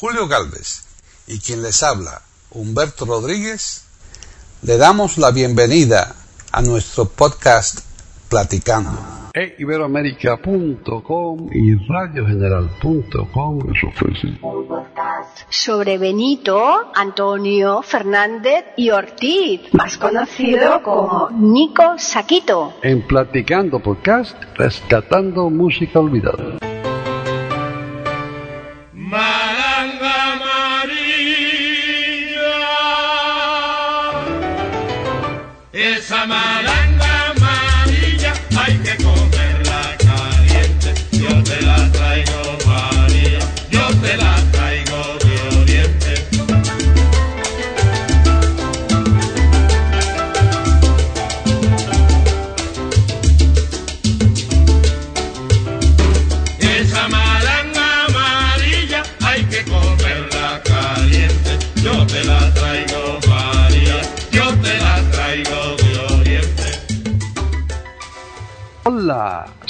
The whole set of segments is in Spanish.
Julio Galvez y quien les habla, Humberto Rodríguez, le damos la bienvenida a nuestro podcast Platicando. E Iberoamérica.com y radiogeneral.com sobre Benito Antonio Fernández y Ortiz, más conocido como Nico Saquito. en Platicando Podcast, rescatando música olvidada.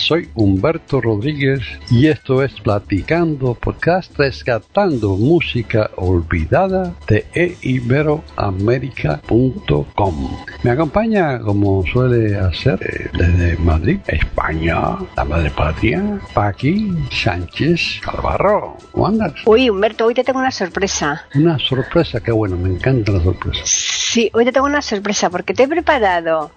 Soy Humberto Rodríguez y esto es Platicando Podcast, rescatando música olvidada de eiberoamerica.com. Me acompaña, como suele hacer, eh, desde Madrid, España, la madre patria, Paqui Sánchez Calvarro. ¿Cómo andas? Uy, Humberto, hoy te tengo una sorpresa. Una sorpresa, qué bueno, me encanta la sorpresa. Sí, hoy te tengo una sorpresa porque te he preparado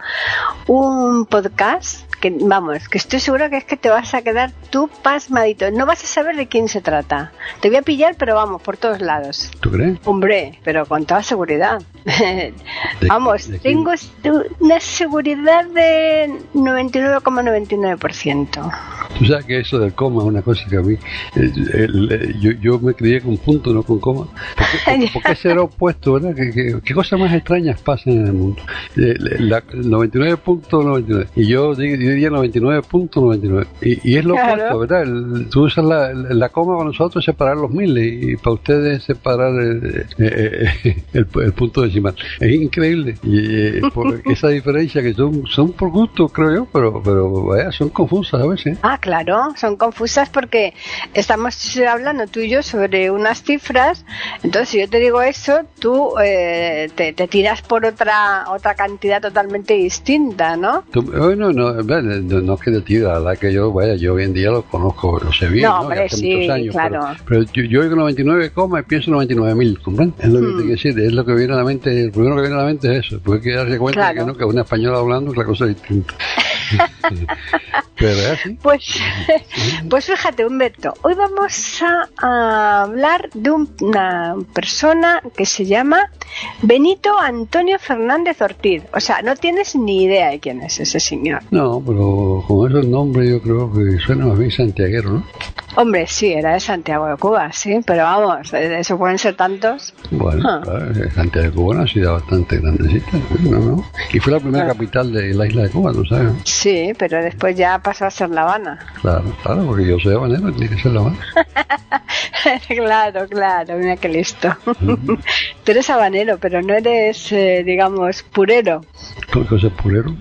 un podcast que, vamos, que estoy segura que es que te vas a quedar tú pasmadito. No vas a saber de quién se trata. Te voy a pillar, pero vamos, por todos lados. ¿Tú crees? Hombre, pero con toda seguridad. Vamos, de tengo una seguridad de 99,99%. Tú sabes que eso del coma es una cosa que a mí, eh, el- eh, yo, yo me crié con punto, no con coma. ¿Por qué, por- por qué será opuesto, verdad? ¿Qué, qué, qué cosas más extrañas pasan en el mundo? Eh, la- 99.99 y yo di- diría 99.99 y, y es lo Claro. opuesto, ¿verdad? El- tú usas la, la coma para nosotros separar los miles y para ustedes separar eh, eh, eh, el, el punto decimal. Es increíble y por esa diferencia que son, son por gusto, creo yo, pero, pero vaya, son confusas a veces. Ah, claro, son confusas porque estamos hablando tú y yo sobre unas cifras, entonces si yo te digo eso, tú eh, te, te tiras por otra otra cantidad totalmente distinta, ¿no? Tú- Bueno, no, no, es que te tira, la verdad que yo, vaya, yo hoy en día lo conozco, lo sé bien, No, ¿no? hombre, hace sí, muchos años, claro. pero, pero yo, oigo 99 coma y pienso 99 mil, ¿comprendes? Es lo que te quiero decir, es lo que viene a la mente, el primero que viene a la mente es eso, porque hay que darse cuenta Claro. que no, que una española hablando es la cosa distinta. es. Pues, pues fíjate, Humberto, hoy vamos a, a hablar de un- una persona que se llama Benito Antonio Fernández Ortiz. O sea, no tienes ni idea de quién es ese señor. No, pero con esos nombres yo creo que suena más bien santiaguero, ¿no? Hombre, sí, era de Santiago de Cuba, sí, pero vamos, de eso pueden ser tantos. Bueno, Ah. claro, eh, Santiago de Cuba es una ciudad bastante grandecita, ¿no? ¿no? Y fue la primera capital de la isla de Cuba, ¿tú sabes? Sí, pero después ya pasó a ser La Habana. Claro, claro, porque yo soy habanero, tiene que ser la Habana. claro, claro, mira qué listo. Tú eres habanero, pero no eres, eh, digamos, purero. ¿Qué cosa es purero?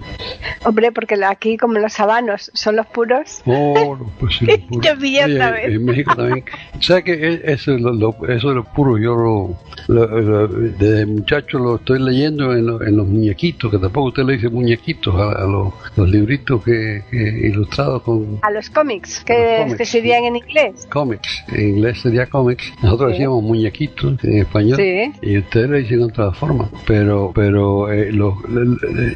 Hombre, porque aquí como los habanos son los puros. Oh, no, pues sí, lo puro. Te pillé Oye, vez. En México también. ¿Sabes que e- eso, lo, lo- eso de lo puro? Yo lo, lo- lo- desde muchacho lo estoy leyendo en, en los muñequitos, que tampoco usted le dice muñequitos a, a los, los libritos que, que ilustrados con A los cómics, A que, que serían en inglés. cómics. En inglés sería cómics. Nosotros Sí. decíamos muñequitos en español. Sí. Y ustedes le dicen de otra forma. Pero, pero eh, los-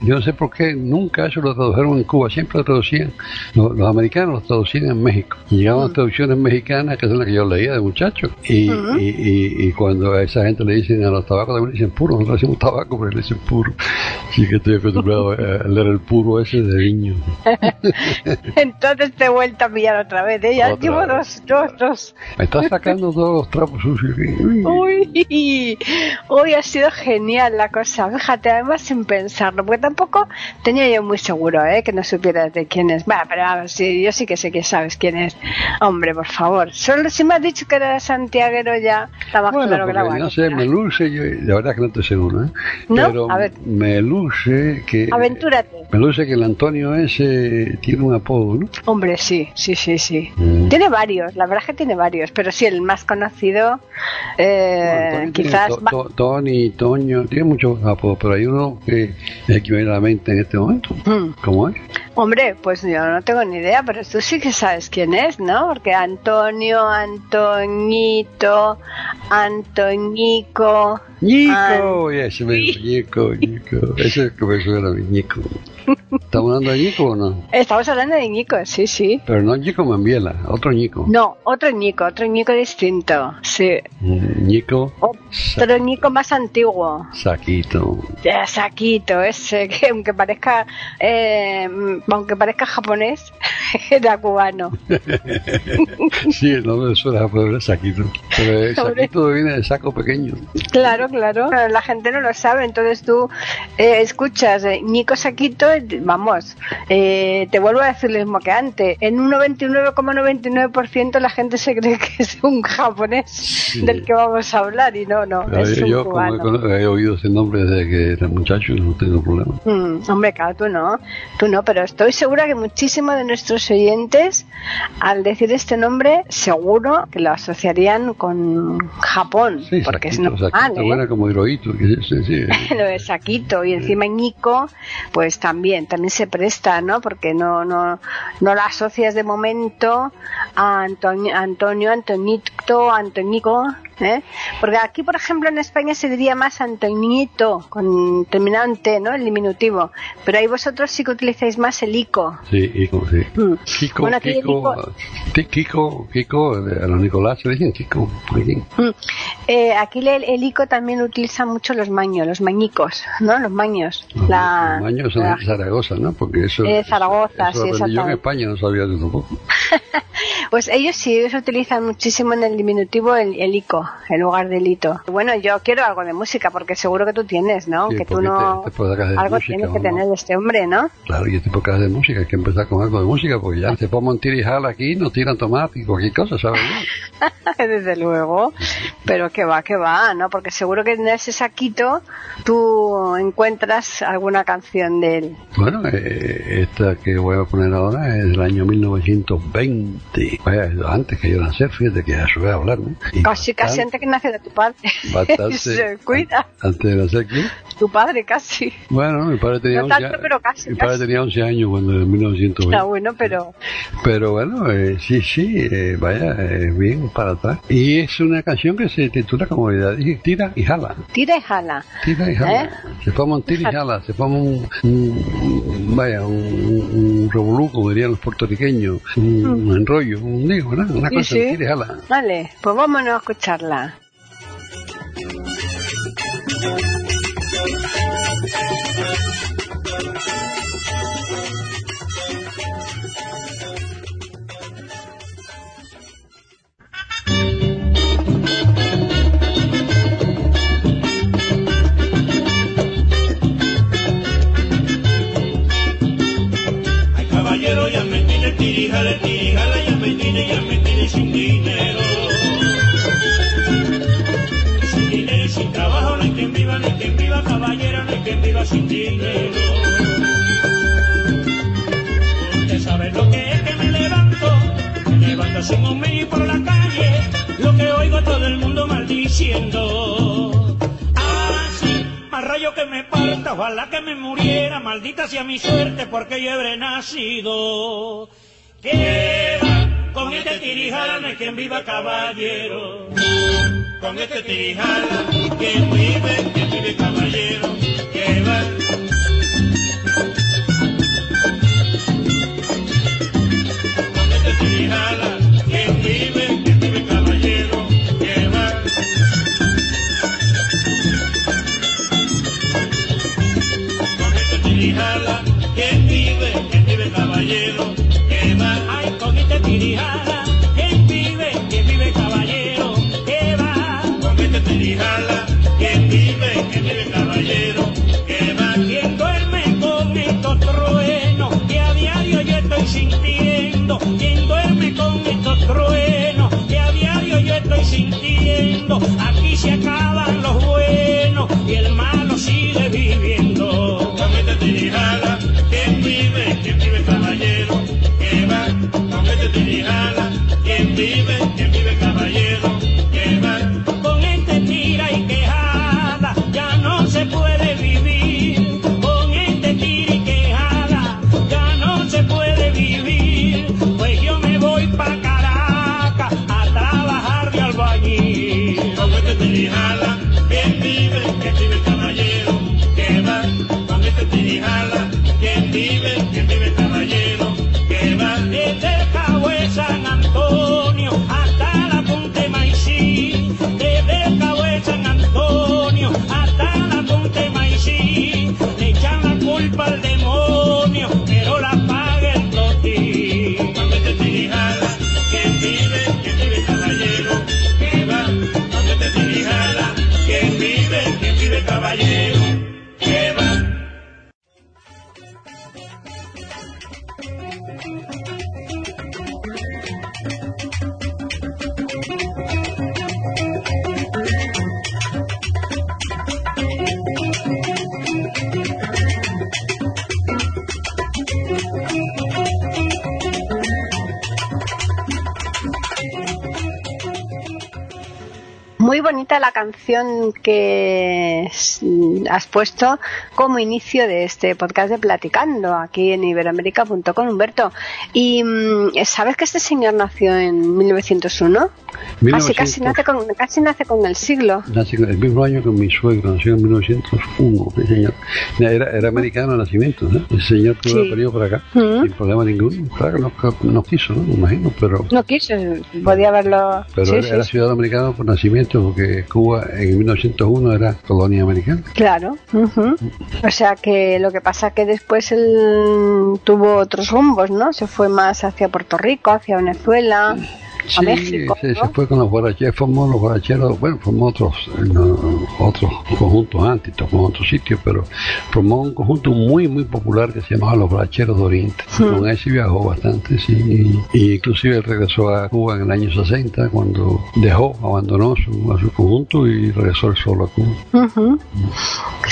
yo no sé por qué nunca eso lo tradujeron en Cuba. Siempre lo traducían. Los, los americanos lo traducían en México. Llegaban traducciones mexicanas, que son las que yo leía de muchacho. Y, Ujú. y, y, y cuando a esa gente le dicen a los tabacos, también le dicen puro. Nosotros decimos tabaco, pero le dicen puro. Sí que estoy acostumbrado a leer el puro ese de niño. Entonces te he vuelto a pillar otra vez. ¿eh? Ya Otra llevo dos, dos, dos. Me está sacando todos los trapos sucios. Uy. Hoy ha sido genial la cosa. Fíjate, además sin pensarlo, porque tampoco tenía yo muy seguro ¿eh? que no supieras de quién es. Va, pero a ver, sí, yo sí que sé que sabes quién es. Hombre, por favor. Solo si me has dicho que era santiaguero ya, está más Bueno, claro que la no sé, me luce, yo, la verdad que no estoy seguro, ¿eh? ¿No? Pero A ver. me luce que... Aventúrate. Me luce que el Antonio ese tiene un apodo, ¿no? Hombre, sí, sí, sí, sí. Mm. Tiene varios, la verdad es que tiene varios, pero sí, el más conocido, eh, Antonio tiene quizás... To- To- Tony, Toño, tiene muchos apodos, pero hay uno que es que viene a la mente en este momento. Mm. ¿Cómo es? Hombre, pues yo no tengo ni idea, pero tú sí que sabes quién es, ¿no? Porque Antonio, Antoñito, Antoñico... Ñico, y ese me Ñico, Ñico. Ese es que me suena a mí, Ñico. ¿Estamos hablando de Ñico o no? Estamos hablando de Ñico, sí, sí. Pero no Ñico Mambiela, otro Ñico. No, otro Ñico, otro Ñico distinto, sí. Mm, Ñico Otro Ñico más antiguo. Saquito. Ya, Saquito, ese que aunque parezca, eh, aunque parezca japonés, era cubano. sí, el nombre de suena es Saquito. Pero el Hombre. Saquito viene de saco pequeño. Claro, claro. Pero La gente no lo sabe, entonces tú eh, escuchas eh, Nico Saquito, y, vamos, eh, te vuelvo a decir lo mismo que antes. En un 99,99% la gente se cree que es un japonés del que vamos a hablar y no, no, Pero es un yo, como he, cubano. cono- he oído ese nombre desde que era muchacho, no tengo problema. Mm, hombre, claro, tú no, tú no, pero estoy segura que muchísimos de nuestros oyentes, al decir este nombre, seguro que lo asociarían con Japón, Sí, porque es normal, ¿eh? como Hirohito. que sí, sí. lo de Saquito y encima Ñico, pues también, también se presta, ¿no? Porque no, no, no la asocias de momento a Antonio, Antonio Antonito, Antonico, ¿eh? Porque aquí, por ejemplo, en España se diría más Antoñito, con terminado en T, ¿no? El diminutivo. Pero ahí vosotros sí que utilizáis más el ico. Sí, Kiko, sí. Mm. Bueno, aquí Kiko, Kiko- sí, Kiko, a los Nicolás le dicen Kiko. aquí. Mm. Eh, aquí el, el ico también utiliza mucho los maños, los mañicos, ¿no? Los maños. La, Los baños son la- de Zaragoza, ¿no? Porque eso. Eh, Zaragoza, eso sí, lo aprendí yo en. España, no sabía yo tampoco. Pues ellos sí, ellos utilizan muchísimo en el diminutivo el, el ico, en lugar del hito. Bueno, yo quiero algo de música, porque seguro que tú tienes, ¿no? Sí, que tú no... te- te de algo música, tienes que tener de este hombre, ¿no? Claro, y este podcast de música, hay que empezar con algo de música, porque ya se ponemos en tira y jala aquí, nos tiran tomate y cualquier cosa, ¿sabes? Desde luego. Pero que va, que va, ¿no? Porque seguro que en ese saquito tú encuentras alguna canción de él. Bueno, eh, esta que voy a poner ahora es del año 1920. Vaya, antes que yo nacer, fíjate que ya se voy a hablar, ¿no? Y Casi, casi antes que nace de tu padre. Bastante, Se cuida. Antes de nacer, ¿quién? Tu padre casi. Bueno, mi padre tenía, No 11, tanto, pero casi, mi padre tenía 11 años cuando en 1920. Está bueno, pero... Pero bueno, eh, sí, sí, eh, vaya, eh, bien para atrás. Y es una canción que se titula como Tira y Jala. Tira y jala. Tira y jala. ¿Eh? Se forma un tira y jala, se forma un, un- vaya, un, un, un revolú, como dirían los puertorriqueños, un, un enrollo, un digo, ¿no? una cosa, sí. y jala. Vale, pues vámonos a escucharla. Ay, caballero, sin dinero. Sin dinero y sin trabajo, no hay quien viva, no hay quien viva, caballero, no hay quien viva sin dinero. Usted sabe lo que es que me levanto, me levanto sin un medio por la calle, lo que oigo a todo el mundo maldiciendo. Ah, más rayo que me parta, ojalá que me muriera, maldita sea mi suerte porque yo habré nacido. ¿Qué? Con este tirijala no hay quien viva caballero. Con este tirijala, quien vive, quien vive caballero. ¿Qué va? Canción que has puesto como inicio de este podcast de Platicando aquí en iberoamérica.com, Humberto. ¿Y mm, sabes que este señor nació en 1901? Casi, casi, nace con, casi nace con el siglo. Nace el mismo año que mi suegro, nació en 1901. señor. Era, era americano de nacimiento, ¿no? El señor tuvo sí. venido por acá sin problema ninguno. Claro que no, no, quiso, ¿no? Me imagino, pero... No quiso, podía haberlo... Pero sí, era, sí. ciudadano americano por nacimiento porque Cuba en 1901 era colonia americana. Claro. Uh -huh. O sea que lo que pasa que después él tuvo otros rumbos, ¿no? Se fue más hacia Puerto Rico, hacia Venezuela. Sí, México, ¿no? se, fue con los guaracheros, formó los guaracheros, bueno, formó otros, no, otros conjuntos antes, tomó otros sitios, pero formó un conjunto muy, muy popular que se llamaba los guaracheros de Oriente. Con ese viajó bastante, sí, y, inclusive regresó a Cuba en el año 60, cuando dejó, abandonó su, a su conjunto y regresó solo a Cuba. Uh -huh.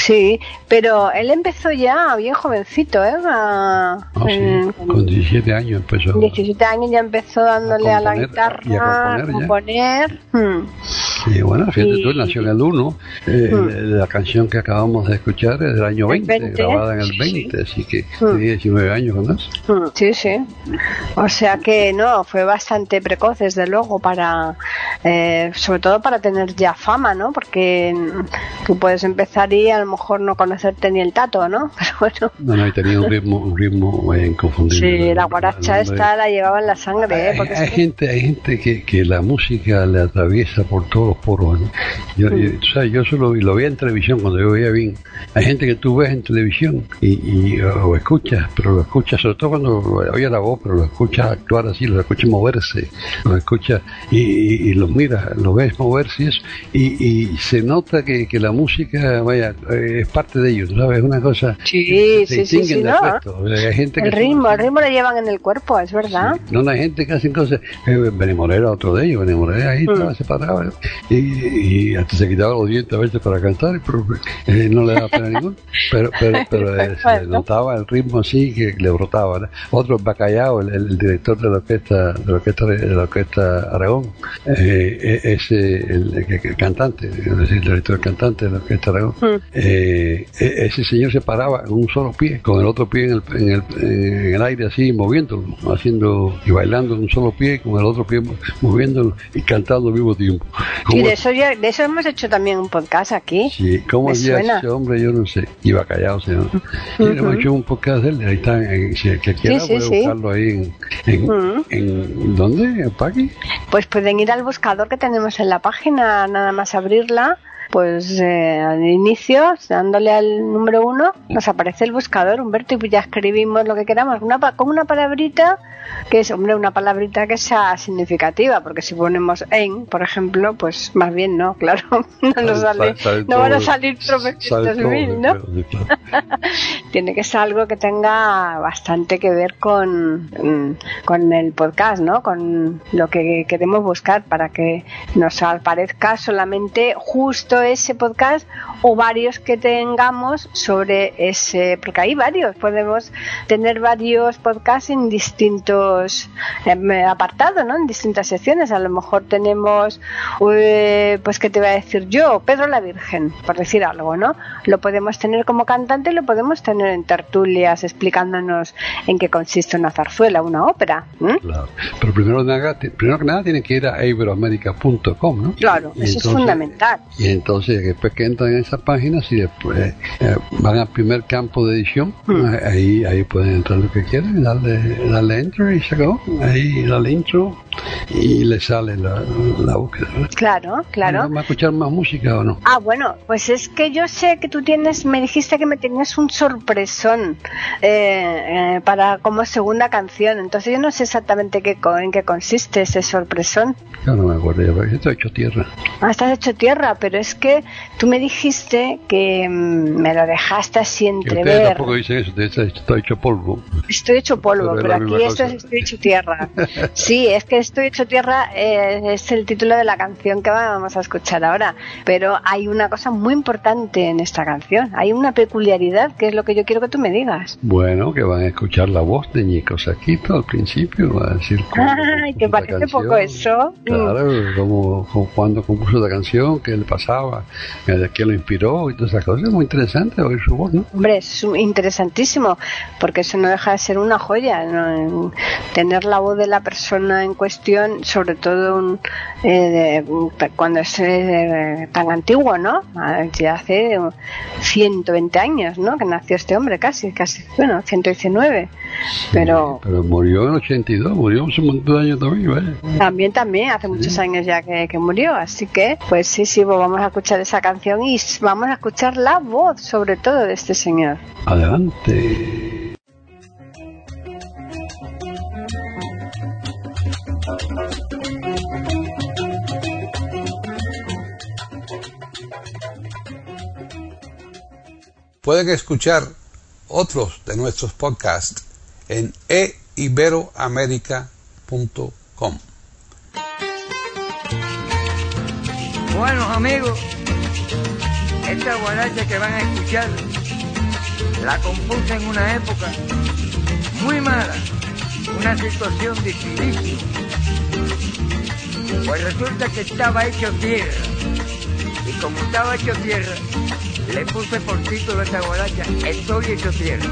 Sí, pero él empezó ya bien jovencito, ¿eh? A, oh, sí. en, con 17 años empezó. 17 años ya empezó dándole a, a la guitarra y a componer. componer. Hmm. Sí, bueno, fíjate y... tú, nació en el 1. Eh, hmm. La canción que acabamos de escuchar es del año 20, 20 grabada en el 20, sí. así que hmm. tenía 19 años con eso. Sí, sí. O sea que no, fue bastante precoz, desde luego, para, eh, sobre todo para tener ya fama, ¿no? Porque tú puedes empezar y a lo mejor no conocerte ni el tato, ¿no? Pero bueno. No, no, y tenía un ritmo, un ritmo inconfundible. Sí, la guaracha esta la llevaba en la sangre, ¿eh? Porque hay, hay gente, hay gente que, que, la música le atraviesa por todos los poros. ¿no? Yo, sí. yo, solo lo veía en televisión cuando yo veía bien. Hay gente que tú ves en televisión y, y o escuchas, pero lo escuchas, sobre todo cuando oye la voz, pero lo escuchas actuar así, lo escuchas moverse, lo escuchas y, y, y los miras, lo ves moverse y eso, y, se nota que, que, la música, vaya, eh, es parte de ellos, ¿sabes? Es una cosa. Sí, sí, sí, sí, no. Hay gente el ritmo, el ritmo lo llevan en el cuerpo, es verdad. Sí. No, hay gente que hacen cosas. Eh, Benimorera, otro de ellos, Benimorera ahí mm. estaba, se paraba y, y, hasta se quitaba los dientes a veces para cantar, pero eh, no le daba pena ninguna. Pero, pero, pero eh, se notaba el ritmo así que le brotaba. ¿no? Otro, Bacallao, el, el, director de la orquesta, de la orquesta, de la orquesta Aragón, eh, ese, el, el, el, cantante, es decir, el director cantante de la orquesta Aragón, mm. ese señor se paraba en un solo pie, con el otro pie en el, en el, en el aire así, moviéndolo, haciendo y bailando en un solo pie, con el otro pie moviéndolo y cantando al mismo tiempo. Y de eso, ya, de eso hemos hecho también un podcast aquí. Sí, ¿cómo hacía ese hombre? Yo no sé. Iba callado, señor. Uh -huh. hemos hecho un podcast de él, ahí está, en, si el que quiera sí, sí, puede sí. buscarlo ahí en, en, uh -huh. en ¿dónde? ¿En Paqui? Pues pueden ir al buscador que tenemos en la página, nada más abrirla pues eh, al inicio, dándole al número uno, nos aparece el buscador, Humberto, y ya escribimos lo que queramos, una, con una palabrita que es, hombre, una palabrita que sea significativa, porque si ponemos en, por ejemplo, pues más bien no, claro, no nos sale, no van a salir tropecientos mil, ¿no? Tiene que ser algo que tenga bastante que ver con, con el podcast, ¿no? Con lo que queremos buscar para que nos aparezca solamente justo ese podcast o varios que tengamos sobre ese, porque hay varios, podemos tener varios podcasts en distintos eh, apartados, ¿no? En distintas secciones. A lo mejor tenemos, eh, pues, ¿qué te voy a decir yo? Pedro la Virgen, por decir algo, ¿no? Lo podemos tener como cantante y lo podemos tener en tertulias explicándonos en qué consiste una zarzuela, una ópera. ¿eh? Claro. Pero primero, primero que nada tiene que ir a iberoamerica.com, ¿no? Claro, y eso entonces, es fundamental. Y entonces, después que entran en esa página, si después eh, van al primer campo de edición, hmm. ahí, ahí pueden entrar lo que quieran, darle, darle enter y se acabó. Ahí darle intro y le sale la, la búsqueda. ¿no? Claro, claro. ¿Vamos a escuchar más música o no? Ah, bueno, pues es que yo sé que tú tienes, me dijiste que me tenías un sorpresón eh, eh, para como segunda canción, entonces yo no sé exactamente qué, en qué consiste ese sorpresón. Yo no me acuerdo, yo estoy hecho tierra. Ah, estás hecho tierra, pero es es que tú me dijiste que mm, me lo dejaste así Que ustedes entrever. tampoco dicen eso, ustedes dicen, estoy hecho polvo. Estoy hecho polvo, Pero pero aquí esto es estoy hecho tierra. Sí, es que estoy hecho tierra eh, es el título de la canción que vamos a escuchar ahora. Pero hay una cosa muy importante en esta canción. Hay una peculiaridad que es lo que yo quiero que tú me digas. Bueno, que van a escuchar la voz de Ñico Saquito al principio, va a decir cómo Ay, ¿te esta parece canción. poco eso? Mm. Claro, cómo, cómo- cuándo compuso la canción, qué le pasaba, eh, quién lo inspiró y todas esas cosas. Es muy interesante oír su voz, ¿no? Hombre, es interesantísimo, porque eso no deja de ser una joya, ¿no? tener la voz de la persona en cuestión, sobre todo un- eh, de- cuando es eh, tan antiguo, ¿no? Ah, Ya hace 120 años, ¿no? Que nació este hombre, casi, casi, bueno, 119. Pero Pero murió en 82, murió hace un montón de años también, vaya. también, también, hace muchos años ya que, que murió, así que, pues sí, sí, pues vamos a escuchar esa canción y vamos a escuchar la voz, sobre todo, de este señor. Adelante. Pueden escuchar otros de nuestros podcasts en eiberoamerica.com. Bueno, amigos, esta guaracha que van a escuchar la compuse en una época muy mala, una situación dificilísima. Pues resulta que estaba hecho tierra. Y como estaba hecho tierra, le puse por título a esta guaracha, Estoy hecho tierra.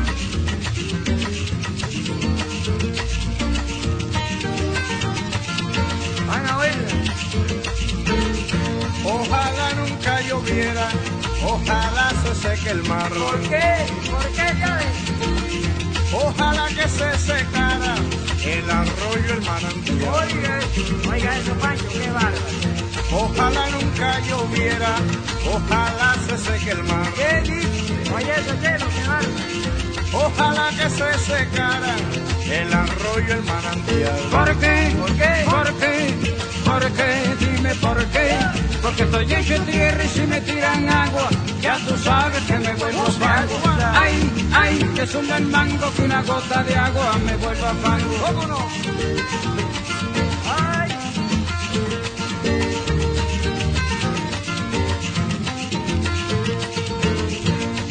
Ojalá nunca lloviera, ojalá se seque el mar. ¿Por qué? ¿Por qué cae? Ojalá que se secara el arroyo, el manantial. Oiga oiga eso, Pancho, qué bárbaro. Ojalá nunca lloviera, ojalá se seque el mar. ¿Qué dice? Oye eso, chelo, qué bárbaro. Ojalá que se secara el arroyo, el manantial. ¿Por qué? ¿Por qué? ¿Por qué? ¿Por qué? Dime por qué. Porque estoy hecho tierra y si me tiran agua, ya tú sabes que me vuelvo fango. Ay, ay, que es un buen mango que una gota de agua me vuelva fango. ¿Cómo no? Ay,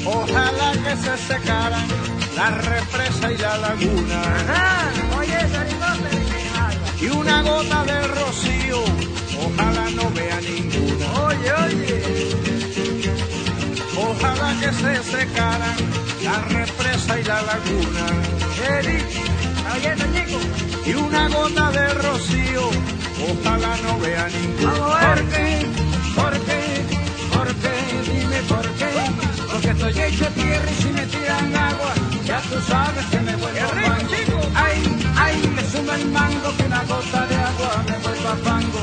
Ojalá que se secaran la represa y la laguna. ajá, oye. Y una gota de rocío, ojalá no vea ninguna. Oye, oye, Ojalá que se secaran la represa y la laguna. Y una gota de rocío, ojalá no vea ninguna. A. ¿Por qué? ¿Por qué? ¿Por qué? Dime por qué. Porque estoy hecho tierra y si me tiran agua, ya tú sabes que me vuelvo chico. Ay, el mango que una gota de agua me vuelva fango.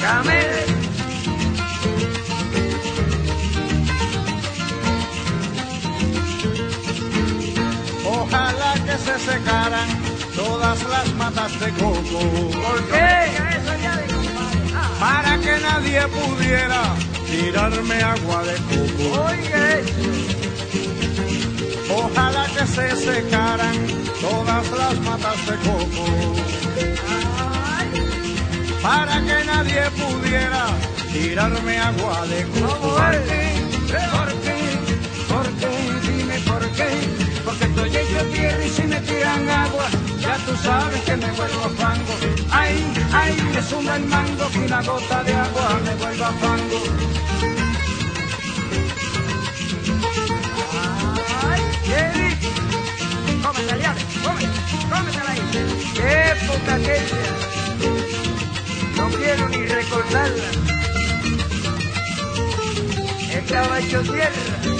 Camele, Ojalá que se secaran todas las matas de coco. ¿por qué? Ah, Para que nadie pudiera tirarme agua de coco. Eso. Ojalá que se secaran todas las matas de coco. Para que nadie pudiera tirarme agua de coco. ¿Por qué? ¿Por qué? ¿Por qué? Dime por qué. Porque estoy hecho tierra y si me tiran agua, ya tú sabes que me vuelvo fango. Ay, ay, me suma el mango que una gota de agua me vuelva fango. Cómetela ahí. Qué época aquella. No quiero ni recordarla. Estaba hecho tierra.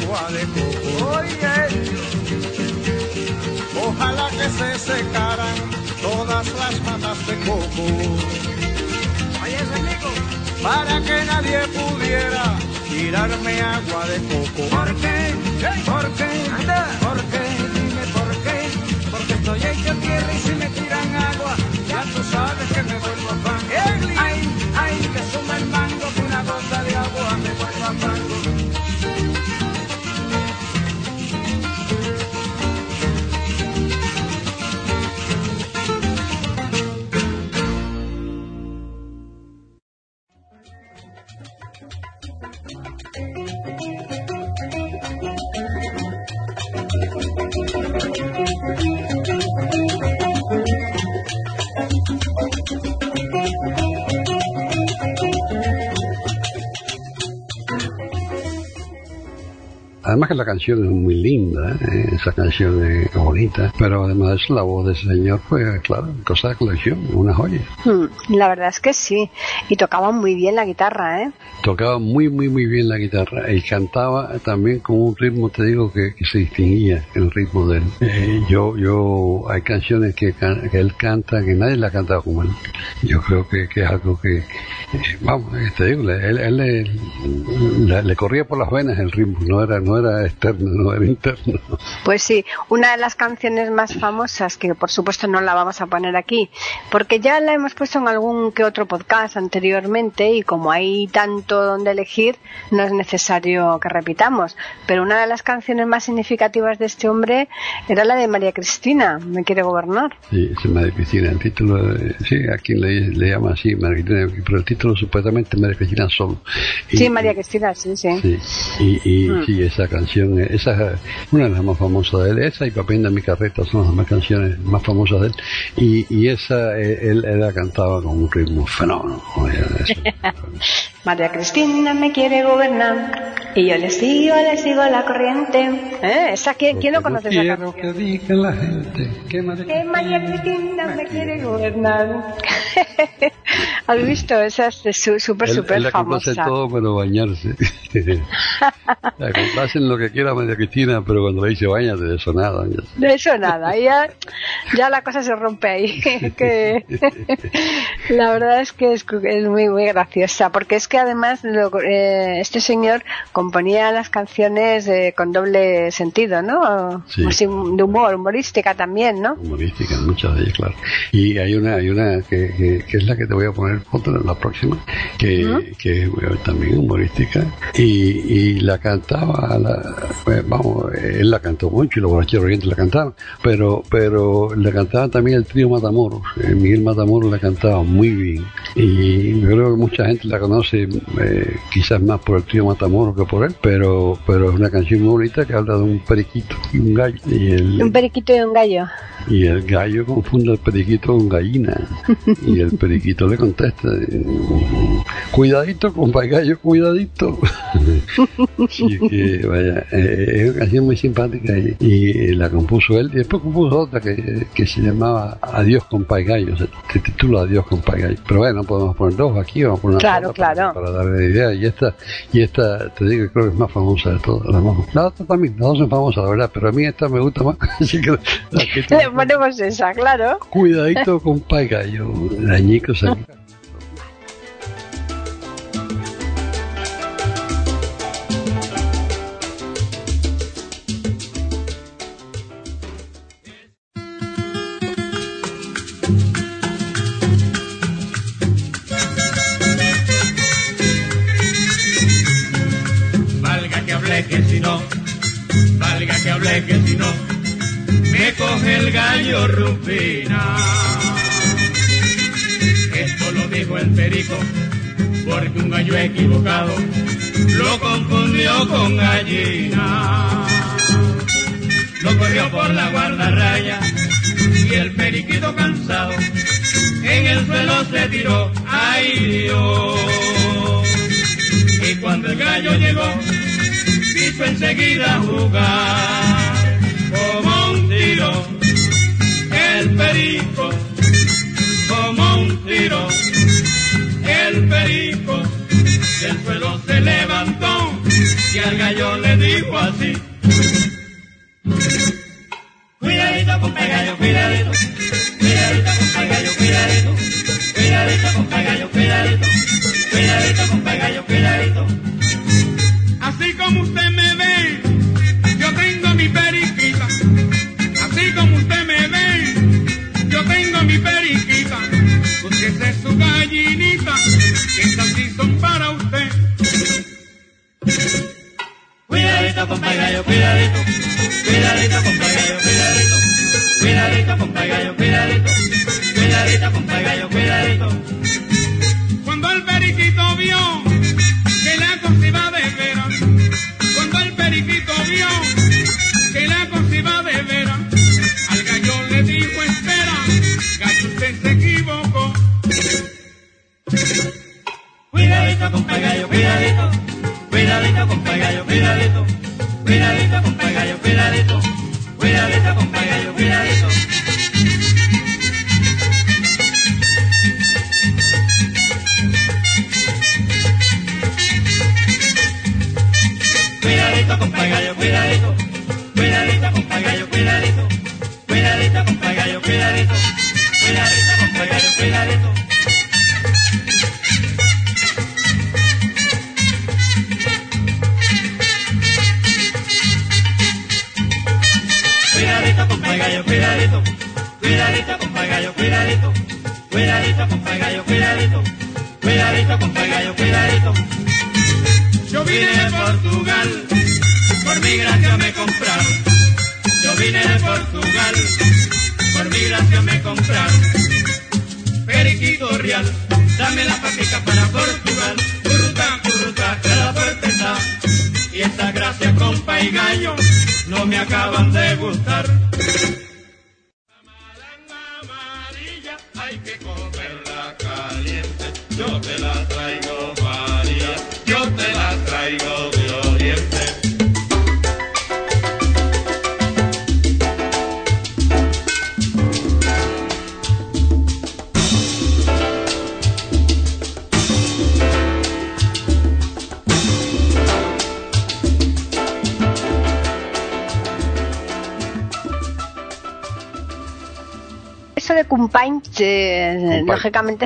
Agua de coco. Oye, Ojalá que se secaran todas las matas de coco. Para que nadie pudiera tirarme agua de coco. ¿Por qué? ¿Por qué? ¿Por qué? Dime por qué. Porque estoy hecho tierra y si me tiran agua, ya tú sabes que me vuelvo Además que la canción es muy linda, ¿eh? esa canción es bonita, pero además la voz de ese señor fue, claro, cosa de colección, una joya. Hmm, La verdad es que sí. Y tocaba muy bien la guitarra, ¿eh? Tocaba muy, muy, muy bien la guitarra y cantaba también con un ritmo, te digo, que, que se distinguía el ritmo de él. Eh, yo, yo, hay canciones que, can- que él canta que nadie la ha cantado como él. Yo creo que, que es algo que, vamos, eh, te digo, le- él, él le, le- corría por las venas el ritmo, no era, no era externo, no era interno. Pues sí, una de las canciones más famosas, que por supuesto no la vamos a poner aquí, porque ya la hemos puesto en algún que otro podcast anteriormente y como hay tanto donde elegir, no es necesario que repitamos. Pero una de las canciones más significativas de este hombre era la de María Cristina, Me quiere gobernar. Sí, es María Cristina, el título, sí, aquí le, le llama así, María Cristina, pero el título supuestamente María Cristina solo. Y- Sí, María Cristina, sí, sí. Sí, y, y Mm. sí, esa canción, eh, esa es una de las más famosas de él, esa y Papel de mi carreta son las más canciones más famosas de él, y, y esa eh, él, él la cantaba con un ritmo fenómeno. María Cristina me quiere gobernar y yo le sigo, le sigo la corriente. ¿Eh? ¿Esa quién, quién no conoce esa Quiero canción? que diga la gente que María Que María Cristina me quiere gobernar. ¿Has visto? Esa es súper, súper él la complace famosa. todo pero bañarse. la complacen lo que quiera María Cristina, pero cuando le dice bañate, de eso nada. De eso nada, ya, ya la cosa se rompe ahí. que la verdad es que es, es muy, muy graciosa, porque es que además lo- eh, este señor componía las canciones eh, con doble sentido, ¿no? Sí. Así, de humor, humorística también, ¿no? humorísticas, muchas de ellas, claro. Y hay una, hay una que, que, que es la que te voy a poner otra, la próxima, que, que es bueno, también humorística, y, y la cantaba, la, pues, vamos, él la cantó mucho y los borracheros orientes la cantaban, pero, pero la cantaba también el trío Matamoros, eh, Miguel Matamoros la cantaba muy bien, y yo creo que mucha gente la conoce eh, quizás más por el trío Matamoros que por él, pero, pero es una canción muy bonita que habla de un periquito y un gallo, y el, Un periquito y un gallo. y el gallo confunde al periquito con gallina. Y el periquito le contesta, cuidadito, compa gallo, cuidadito. Así que, vaya, eh, es una canción muy simpática y, y la compuso él. Y después compuso otra que, que se llamaba Adiós, compa gallo. Se, se titula Adiós, compa gallo. Pero bueno, podemos poner dos aquí, vamos a poner una Claro, sola para- claro. Para, darle idea. Y esta, y esta, te digo, creo que es más famosa de todas. La, más- la otra también, las dos son famosas, la verdad, pero a mí esta me gusta más. Así que Le ponemos esa, claro. Cuidadito con gallo, añicos aquí. Que si no, me coge el gallo Rufina. Esto lo dijo el perico, porque un gallo equivocado lo confundió con gallina. Lo corrió por la guardarraya y el periquito cansado en el suelo se tiró. ¡Ay Dios! Y cuando el gallo llegó, quiso enseguida jugar el perico, como un tiro, el perico, del suelo se levantó y al gallo le dijo así. Cuidadito con gallo, cuidadito, cuidadito con gallo, cuidadito, cuidadito con gallo, cuidadito, cuidadito con gallo, cuidadito. Así como usted me ve, gallinita, estas son para usted. Cuidadito, compa gallo, cuidadito, cuidadito, compa gallo, cuidadito, cuidadito, compa gallo, cuidadito, cuidadito, compa gallo, cuidadito. cuidadito con gallo, cuidadito, cuidadito con gallo, cuidadito, cuidadito con gallo, cuidadito, cuidadito con gallo, cuidadito. Cuidadito con gallo, cuidadito, cuidadito con gallo, cuidadito, cuidadito con gallo, cuidadito, cuidadito con gallo, cuidadito.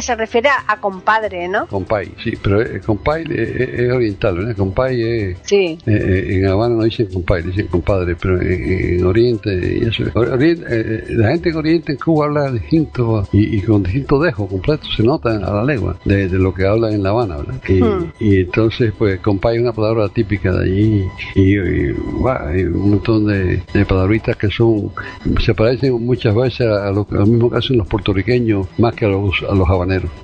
Se refiere a, a compadre, ¿no? Compay, sí, pero eh, compay es, es oriental, ¿verdad? Compay es... Sí. eh, eh, en Habana no dicen compay, dicen compadre, pero en, en Oriente, y eso, Oriente, eh, la gente en Oriente, en Cuba habla distinto y, y con distinto dejo completo, se nota a la lengua de, de lo que hablan en La Habana, ¿verdad? Y, Hmm. y entonces, pues, compay es una palabra típica de allí y, y, bah, hay un montón de, de palabritas que son, se parecen muchas veces a lo, a lo mismo que hacen los puertorriqueños más que a los, a los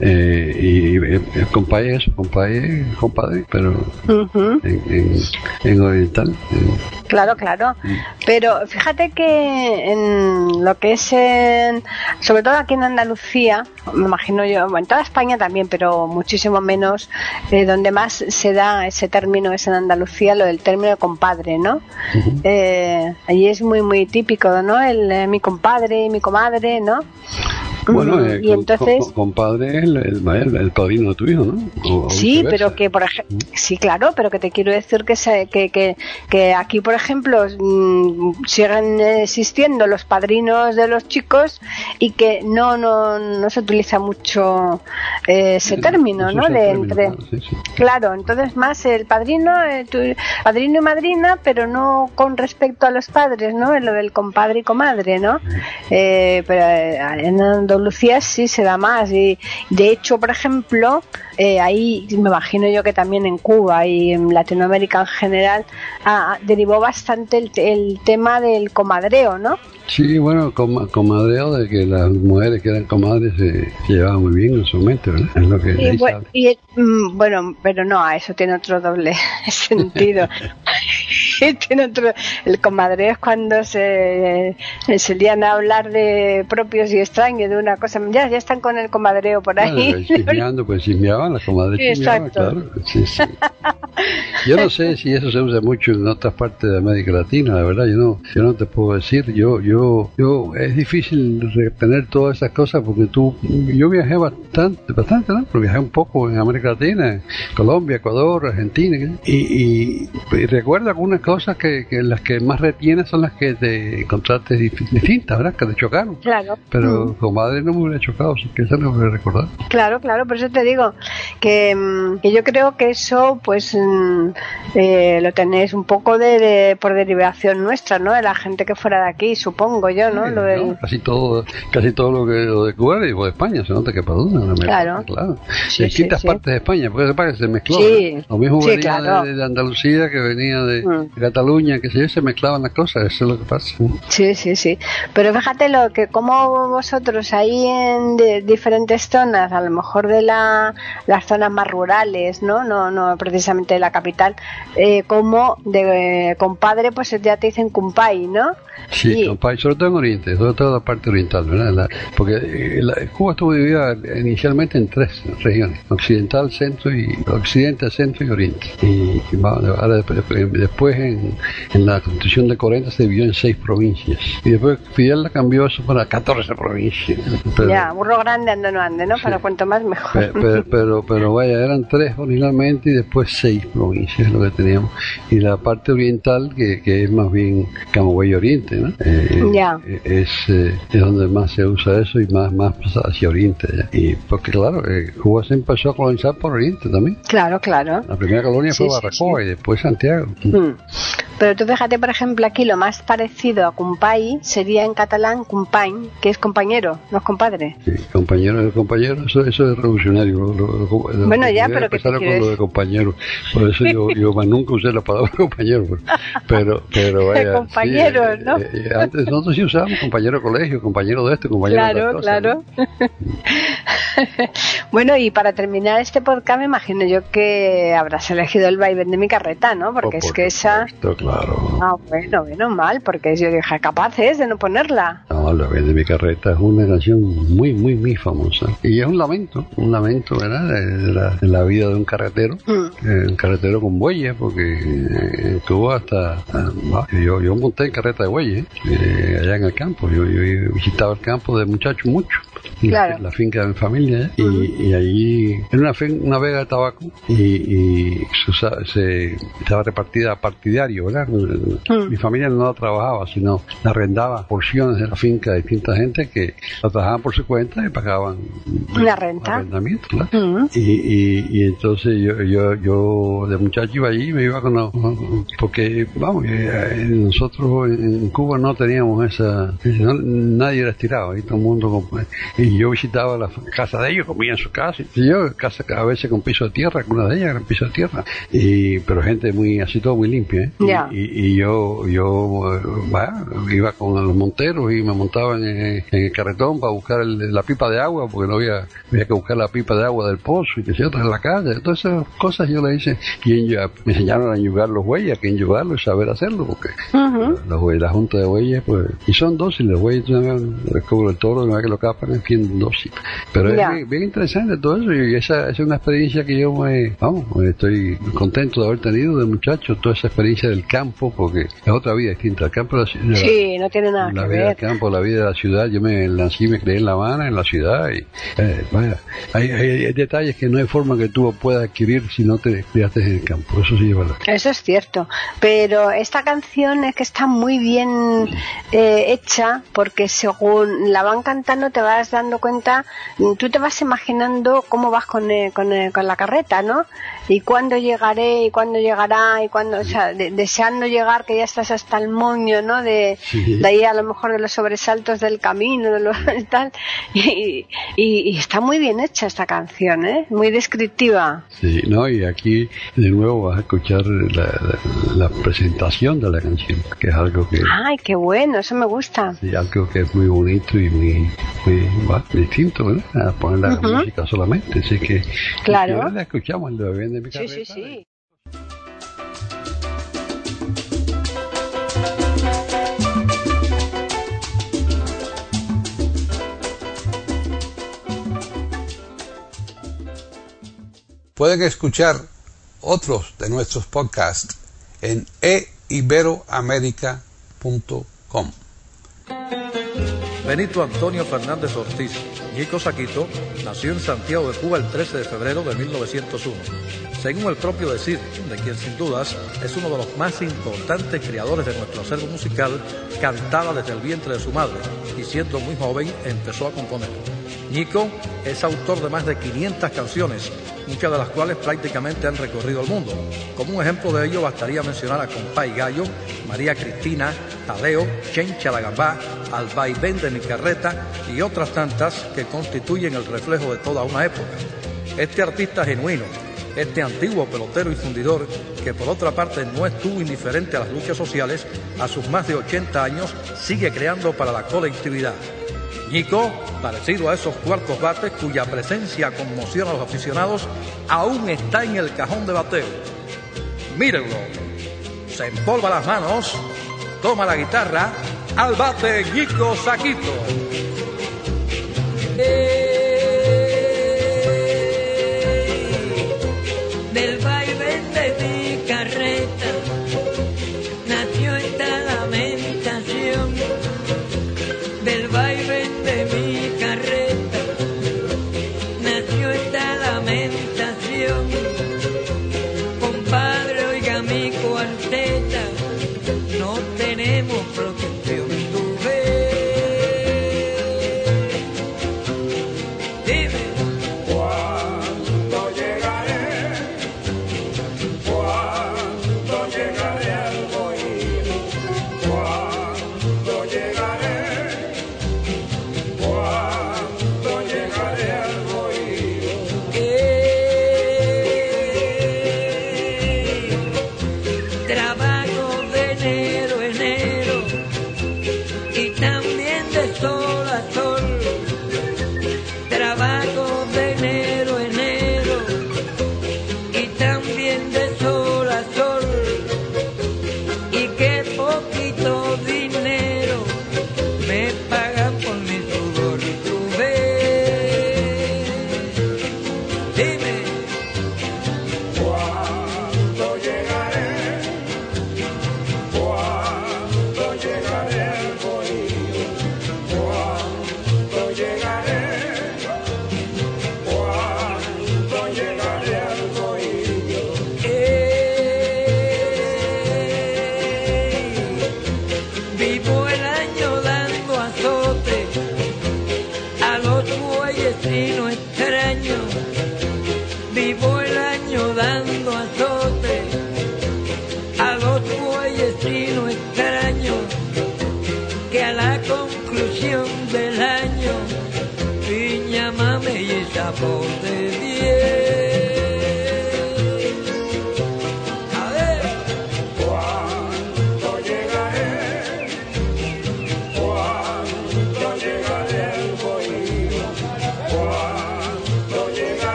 Eh, y eh, eh, compay es compadre, pero en, en, en oriental. Claro, claro. Pero fíjate que en lo que es en, sobre todo aquí en Andalucía, me imagino yo, en toda España también, pero muchísimo menos, eh, donde más se da ese término es en Andalucía, lo del término de compadre, ¿no? Eh, allí es muy, muy típico, ¿no? El eh, mi compadre, mi comadre, ¿no? Bueno, eh, y con- entonces... compadre el, el, el- el padrino de tu hijo, ¿no? O- Sí, pero que por ejemplo, sí, claro, pero que te quiero decir que, se- que, que, que aquí, por ejemplo, mm, siguen existiendo los padrinos de los chicos y que no no, no se utiliza mucho eh, ese Eh, término, ¿no? el De término, entre claro, sí, sí. Claro, entonces más el padrino, eh, tu- padrino y madrina, pero no con respecto a los padres, ¿no? En lo del compadre y comadre, ¿no? Eh, pero eh, en Andalucía sí se da más y de hecho, por ejemplo, eh, ahí me imagino yo que también en Cuba y en Latinoamérica en general ah, derivó bastante el, el tema del comadreo, ¿no? Sí, bueno, com- comadreo de que las mujeres que eran comadres se, llevaban muy bien en su mente, ¿verdad? Es lo que Y, ahí bue- sale. y, mm, bueno, pero no, a eso tiene otro doble sentido. tiene otro, el comadreo es cuando se, se lían a hablar de propios y extraños, de una cosa, ya, ya están con el comadreo por ahí. que chismeando, pues chismeaban, las comadres chismeaban, exacto. claro. Sí, sí. Yo no sé si eso se usa mucho en otras partes de América Latina, la verdad, yo no, yo no te puedo decir, yo, yo, yo, es difícil retener todas esas cosas porque tú, yo viajé bastante, bastante, ¿no? Pero viajé un poco en América Latina, Colombia, Ecuador, Argentina, y, y, y recuerdo algunas cosas que, que las que más retienes son las que te encontraste distintas, ¿verdad? Que te chocaron. Claro. Pero Mm. comadre no me hubiera chocado, así que eso no me voy a recordar. Claro, claro, por eso te digo que, mm, que yo creo que eso, pues, mm, eh, lo tenéis un poco de, de- por derivación nuestra, ¿no? De la gente que fuera de aquí, supongo yo, ¿no? Lo del- No, casi todo casi todo lo que lo de Cuba y lo de España se nota que para una una Claro. claro Sí, de sí, distintas sí. partes de España porque se mezcló Sí, ¿no? lo mismo sí, venía claro. de, de Andalucía que venía de, Mm. Cataluña, que sé yo, se mezclaban las cosas, eso es lo que pasa. Sí, sí, sí. Pero fíjate lo que como vosotros ahí en de- diferentes zonas, a lo mejor de la, las zonas más rurales, ¿no? No, no precisamente de la capital, eh, como de eh, compadre, pues ya te dicen cumpay, ¿no? Sí, Y- compadre, sobre todo en Oriente, sobre todo la parte oriental, ¿verdad? La- porque eh, la- Cuba estuvo dividida inicialmente en tres regiones, occidental, centro y occidente, centro y oriente. Y, y va- ahora después, después en, en la constitución de 40 se dividió en seis provincias. Y después Fidel la cambió eso para 14 provincias. Pero- ya, burro grande ande no ande, ¿no? Sí. Para cuanto más mejor. Pe- Pero, pero, pero vaya, eran tres originalmente y después seis provincias lo que teníamos. Y la parte oriental, que, que es más bien Camagüey Oriente, ¿no? Eh, Ya. eh, Es, eh, es donde más se usa eso y más, más hacia Oriente. ya. Y porque claro, eh, Cuba se empezó a colonizar por Oriente también. Claro, claro. La primera colonia Sí, fue Barracoa sí. y después Santiago. Mm. Pero tú fíjate, por ejemplo, aquí lo más parecido a cumpay sería en catalán cumpañ, que es compañero, no es compadre. Sí, compañero de compañero, eso, eso es revolucionario. Lo- lo- lo- Bueno, ya, pero ¿qué te empezaron quiero con lo de compañero. Por eso yo, yo más nunca usé la palabra compañero. pues. Pero, pero vaya, sí, Compañeros, ¿no? eh, eh, antes nosotros sí usábamos compañero de colegio, compañero de esto, compañero de Claro, tal cosa, claro. ¿no? bueno, y para terminar este podcast, me imagino yo que habrás elegido el vaivén de mi carreta, ¿no? Porque Oh, es que esa. Supuesto, claro. Ah, bueno, bueno, mal, porque yo dije, capaces de no ponerla. No, la vez de mi carreta es una canción muy, muy, muy famosa. Y es un lamento, un lamento, ¿verdad? De, la, de la vida de un carretero. Mm. Eh, un carretero con bueyes, porque eh, Cuba hasta... ah, yo, yo monté en carreta de bueyes, eh, allá en el campo. Yo, yo visitaba el campo de muchacho mucho. La- Claro. La, finca de mi familia. ¿eh? Y, y allí, en una, fin- una vega de tabaco, y, y se, se- estaba repartida a partidario, ¿verdad? Mi familia no la trabajaba, sino la arrendaba porciones de la finca a distinta gente que la trabajaban por su cuenta y pagaban Una renta. arrendamiento. Mm. Y, y, y entonces yo, yo, yo de muchacho iba allí, me iba con los, porque vamos, eh, nosotros en Cuba no teníamos esa, no- nadie era estirado, ahí todo el mundo, con- y yo visitaba la casa de ellos, comía en su casa, y yo, casa a veces con piso de tierra, algunas de ellas eran piso de tierra, y, pero gente muy, así todo muy limpia, ¿eh? Y- y, y yo, yo, va, iba con los monteros y me montaba en, en el carretón para buscar el- la pipa de agua, porque no había, había que buscar la pipa de agua del pozo y que se otra en la calle. Todas esas cosas yo le hice. Y en- me enseñaron a enyugar los a que enyugarlos y saber hacerlo, porque los la junta de bueyes, pues, y son dóciles, los bueyes, una vez como el toro, vez que lo capan, es dócil. Pero es bien, bien interesante todo eso, y esa, es una experiencia que yo me, vamos, estoy contento de haber tenido de muchacho, toda esa experiencia del campo, porque es otra vida distinta. El campo de la, Sí, no tiene nada la que vida del ver. campo, la vida de la ciudad, yo me nací, me creé en La Habana, en la ciudad, y eh, vaya, hay, hay- hay detalles que no hay forma que tú puedas adquirir si no te criaste en el campo, eso sí es verdad. Eso es cierto, pero esta canción es que está muy bien eh, hecha porque según la van cantando te vas dando cuenta, mm, tú te vas imaginando cómo vas con, eh, con, eh, con la carreta, ¿no? Y cuándo llegaré, y cuándo llegará, y cuándo, o sea, de- deseando llegar que ya estás hasta el moño, ¿no? De, Sí. de ahí a lo mejor de los sobresaltos del camino, de lo tal, y, y- y está muy bien hecha esta canción, ¿eh? Muy descriptiva. Sí, no, y aquí de nuevo vas a escuchar la, la- la presentación de la canción, que es algo que, Ay, qué bueno, eso me gusta. sí, algo que es muy bonito y muy, muy va, distinto, ¿verdad? A poner la música solamente, así que Claro. la escuchamos el de bien de mi Sí, sí, sí. Pueden escuchar otros de nuestros podcasts en eiberoamerica.com. Benito Antonio Fernández Ortiz, Nico Saquito, nació en Santiago de Cuba el 13 de febrero de 1901. Según el propio decir, de quien sin dudas es uno de los más importantes creadores de nuestro acervo musical, cantaba desde el vientre de su madre y siendo muy joven empezó a componer. Nico es autor de más de 500 canciones, muchas de las cuales prácticamente han recorrido el mundo. Como un ejemplo de ello bastaría mencionar a Compay Gallo, María Cristina, Tadeo, Chencha la Gambá, de mi carreta y otras tantas que constituyen el reflejo de toda una época. Este artista genuino, este antiguo pelotero y fundidor, que por otra parte no estuvo indiferente a las luchas sociales, a sus más de 80 años sigue creando para la colectividad. Nico, parecido a esos cuartos bates cuya presencia conmociona a los aficionados, aún está en el cajón de bateo. Mírenlo. Se empolva las manos, toma la guitarra, al bate Nico Saquito. Eh,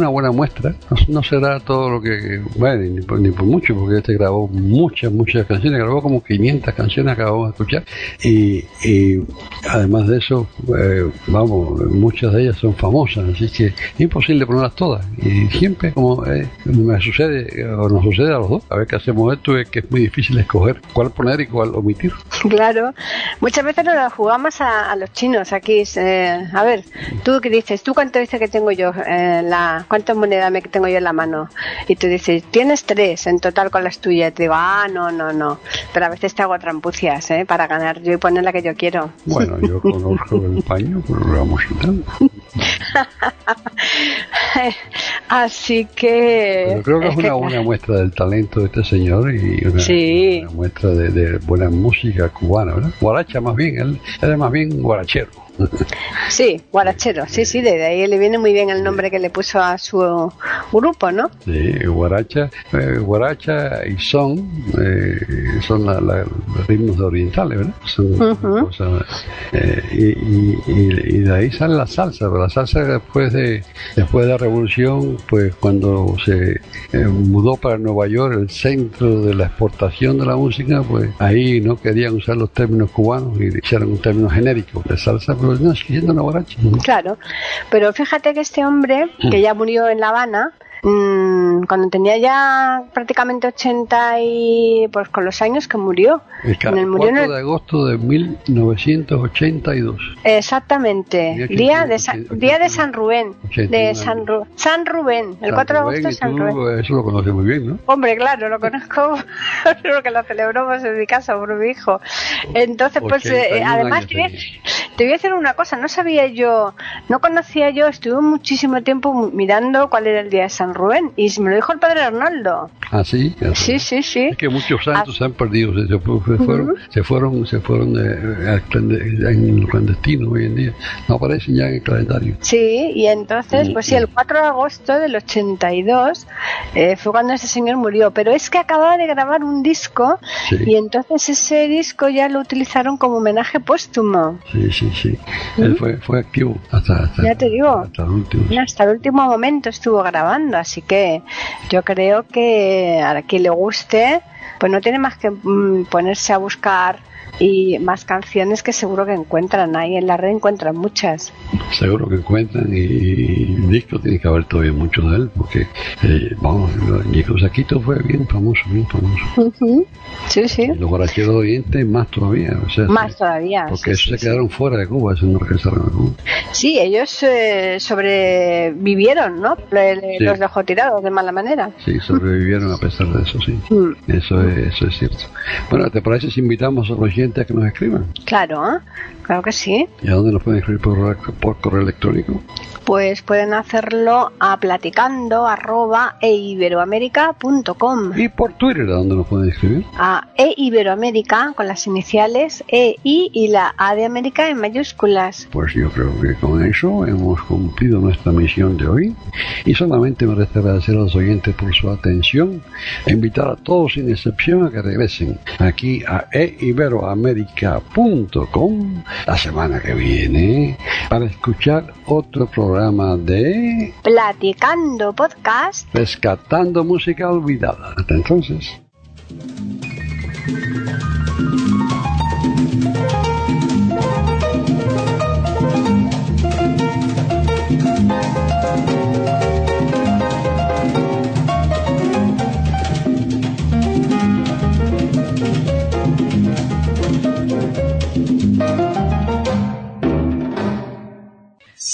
una buena muestra. No, será todo lo que. Bueno, ni por, ni por mucho, porque este grabó muchas, muchas canciones. Grabó como 500 canciones, acabamos de escuchar. Y, y además de eso, eh, vamos, muchas de ellas son famosas, así que es imposible ponerlas todas. Y siempre, como eh, me sucede, o nos sucede a los dos, a ver qué hacemos esto, es que es muy difícil escoger cuál poner y cuál omitir. Claro, muchas veces nos la jugamos a, a los chinos aquí. eh, a ver, tú qué dices, tú cuánto dices que tengo yo, eh, la, cuántas monedas me tengo yo en la mano. Y tú dices, tienes tres en total con las tuyas. Y te digo, ah, no, no, no. Pero a veces te hago trampucias, ¿eh? Para ganar yo y poner la que yo quiero. Bueno, yo conozco el paño, pero lo vamos quitando. Así que. Pero creo que es, una buena muestra del talento de este señor y una, Sí. una muestra de, de buena música cubana, ¿verdad? Guaracha más bien, él, él es más bien guarachero. Sí, guarachero, sí, sí, de ahí le viene muy bien el nombre que le puso a su grupo, ¿no? Sí, guaracha, eh, guaracha y son eh, son la- la- los ritmos orientales, ¿verdad? Son eh, y, y- y- y de ahí sale la salsa, pero la salsa después de después de la revolución, pues cuando se eh, mudó para Nueva York, el centro de la exportación de la música, pues ahí no querían usar los términos cubanos y hicieron un término genérico de salsa, pero no, sigue siendo una guaracha. Claro, pero fíjate que este hombre, que ya murió en La Habana, mm, cuando tenía ya prácticamente 80 y pues con los años que murió. El En el murió en 4 el- de agosto de 1982. Exactamente, Día que- día de, Sa- ochenta- día de San Rubén, ochenta y de nueve. San, Ru- San Rubén, el San 4 de agosto es San Rubén. Eso lo conoces muy bien, ¿no? Hombre, claro, lo conozco porque lo celebramos en mi casa por mi hijo. Entonces, pues, eh, 81 además, años te voy, a, decir una cosa, no sabía yo, no conocía yo, estuve muchísimo tiempo mirando cuál era el día de San Rubén y me lo dijo el padre Arnaldo. Ah, sí. Sí, sí, sí. Es que muchos santos se han perdido, se, se fu- se fueron, se fueron, se fueron eh, al clande- en clandestino hoy en día. No aparecen ya en el calendario. Sí, y entonces, pues sí, el 4 de agosto del 82 eh, fue cuando ese señor murió. Pero es que acababa de grabar un disco Sí. y entonces ese disco ya lo utilizaron como homenaje póstumo. Sí, sí, sí. Él fue, fue activo hasta, hasta, Ya te digo. hasta el último. Hasta el último momento estuvo grabando, así que yo creo que a quien le guste, pues no tiene más que mm, ponerse a buscar y más canciones que seguro que encuentran ahí en la red encuentran muchas. Seguro que encuentran y, y discos tiene que haber todavía mucho de él, porque, eh, vamos, Nico Saquito fue bien famoso, bien famoso. Sí, sí. Y los guaracheros de Oriente más todavía, o sea, Más todavía. porque sí, esos sí, se sí. quedaron fuera de Cuba, esos no regresaron a Cuba. Sí, ellos eh, sobrevivieron, ¿no? Sí. Los dejó tirados de mala manera. Sí, sobrevivieron a pesar de eso, sí. Mm, Eso es, eso es cierto. Bueno, ¿te parece si invitamos a los oyentes a que nos escriban? Claro, ¿eh? claro que sí. ¿Y a dónde nos pueden escribir por, por correo electrónico? Pues pueden hacerlo a platicando arroba eiberoamerica.com Y por Twitter, ¿a dónde nos pueden escribir? a eiberoamérica con las iniciales E, I y la A de América en mayúsculas. Pues yo creo que con eso hemos cumplido nuestra misión de hoy. Y solamente me resta agradecer a los oyentes por su atención e invitar a todos sin excepción a que regresen aquí a eiberoamerica.com la semana que viene para escuchar otro programa de Platicando podcast. Rescatando Música Olvidada. Hasta entonces.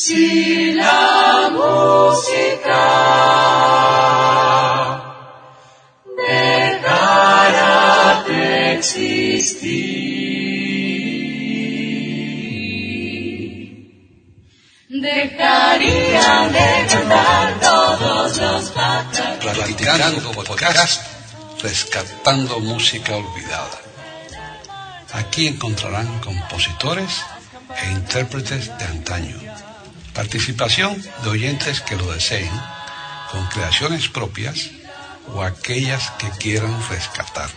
Si la música dejara de existir, dejarían de cantar todos los pájaros. Platicando podcast, rescatando música olvidada. Aquí encontrarán compositores e intérpretes de antaño. Participación de oyentes que lo deseen, con creaciones propias o aquellas que quieran rescatar.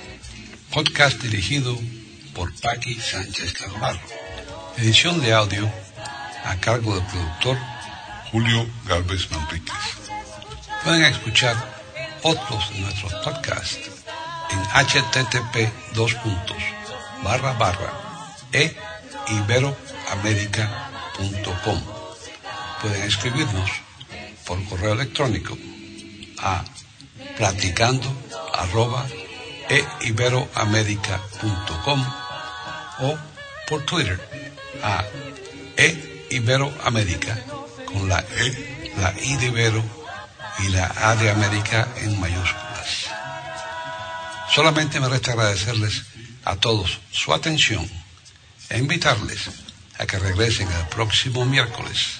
Podcast dirigido por Paqui Sánchez Carvalho. Edición de audio a cargo del productor Julio Galvez Manríquez. Pueden escuchar otros de nuestros podcasts en http dos e. Pueden escribirnos por correo electrónico a platicando e iberoamerica.com o por Twitter a e iberoamerica con la E, la I de Ibero y la A de América en mayúsculas. Solamente me resta agradecerles a todos su atención e invitarles a que regresen el próximo miércoles